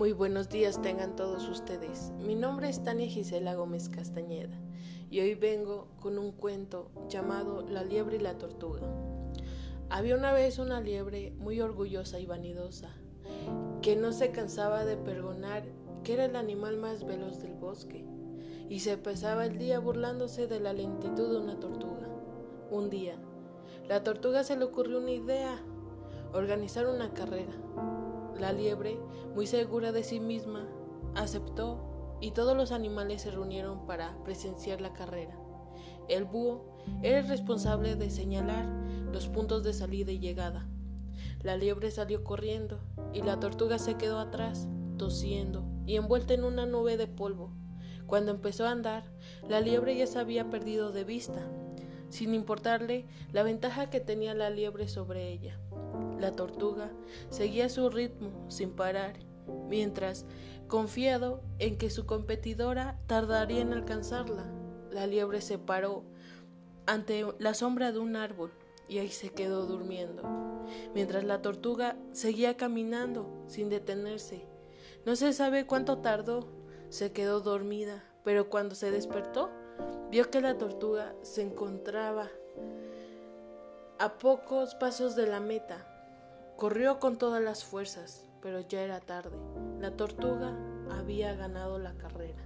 Muy buenos días tengan todos ustedes. Mi nombre es Tania Gisela Gómez Castañeda y hoy vengo con un cuento llamado La liebre y la tortuga. Había una vez una liebre muy orgullosa y vanidosa que no se cansaba de pergonar que era el animal más veloz del bosque y se pasaba el día burlándose de la lentitud de una tortuga. Un día, la tortuga se le ocurrió una idea, organizar una carrera. La liebre, muy segura de sí misma, aceptó y todos los animales se reunieron para presenciar la carrera. El búho era el responsable de señalar los puntos de salida y llegada. La liebre salió corriendo y la tortuga se quedó atrás, tosiendo y envuelta en una nube de polvo. Cuando empezó a andar, la liebre ya se había perdido de vista, sin importarle la ventaja que tenía la liebre sobre ella. La tortuga seguía su ritmo sin parar, mientras, confiado en que su competidora tardaría en alcanzarla, la liebre se paró ante la sombra de un árbol y ahí se quedó durmiendo, mientras la tortuga seguía caminando sin detenerse. No se sabe cuánto tardó, se quedó dormida, pero cuando se despertó, vio que la tortuga se encontraba a pocos pasos de la meta Corrió con todas las fuerzas, pero ya era tarde. La tortuga había ganado la carrera.